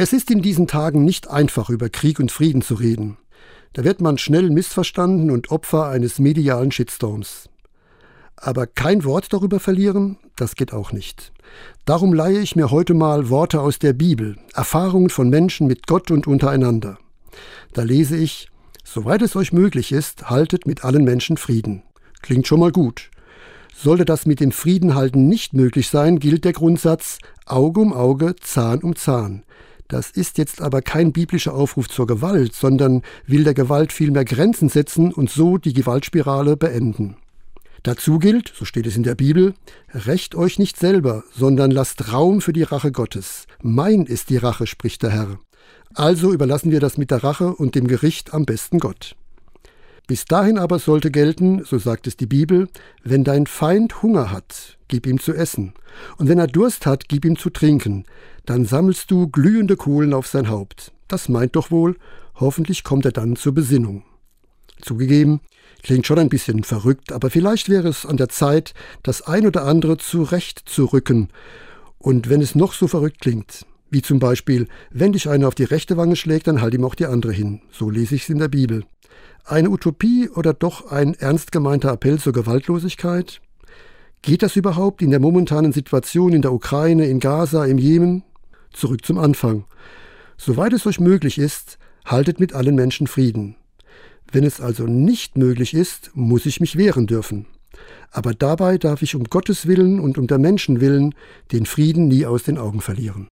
Es ist in diesen Tagen nicht einfach, über Krieg und Frieden zu reden. Da wird man schnell missverstanden und Opfer eines medialen Shitstorms. Aber kein Wort darüber verlieren, das geht auch nicht. Darum leihe ich mir heute mal Worte aus der Bibel, Erfahrungen von Menschen mit Gott und untereinander. Da lese ich, soweit es euch möglich ist, haltet mit allen Menschen Frieden. Klingt schon mal gut. Sollte das mit dem Friedenhalten nicht möglich sein, gilt der Grundsatz Auge um Auge, Zahn um Zahn. Das ist jetzt aber kein biblischer Aufruf zur Gewalt, sondern will der Gewalt vielmehr Grenzen setzen und so die Gewaltspirale beenden. Dazu gilt, so steht es in der Bibel, rächt euch nicht selber, sondern lasst Raum für die Rache Gottes. Mein ist die Rache, spricht der Herr. Also überlassen wir das mit der Rache und dem Gericht am besten Gott. Bis dahin aber sollte gelten, so sagt es die Bibel, wenn dein Feind Hunger hat, gib ihm zu essen, und wenn er Durst hat, gib ihm zu trinken, dann sammelst du glühende Kohlen auf sein Haupt. Das meint doch wohl, hoffentlich kommt er dann zur Besinnung. Zugegeben, klingt schon ein bisschen verrückt, aber vielleicht wäre es an der Zeit, das ein oder andere zurechtzurücken. Und wenn es noch so verrückt klingt, wie zum Beispiel, wenn dich einer auf die rechte Wange schlägt, dann halt ihm auch die andere hin. So lese ich es in der Bibel. Eine Utopie oder doch ein ernst gemeinter Appell zur Gewaltlosigkeit? Geht das überhaupt in der momentanen Situation in der Ukraine, in Gaza, im Jemen? Zurück zum Anfang. Soweit es euch möglich ist, haltet mit allen Menschen Frieden. Wenn es also nicht möglich ist, muss ich mich wehren dürfen. Aber dabei darf ich um Gottes Willen und um der Menschen willen den Frieden nie aus den Augen verlieren.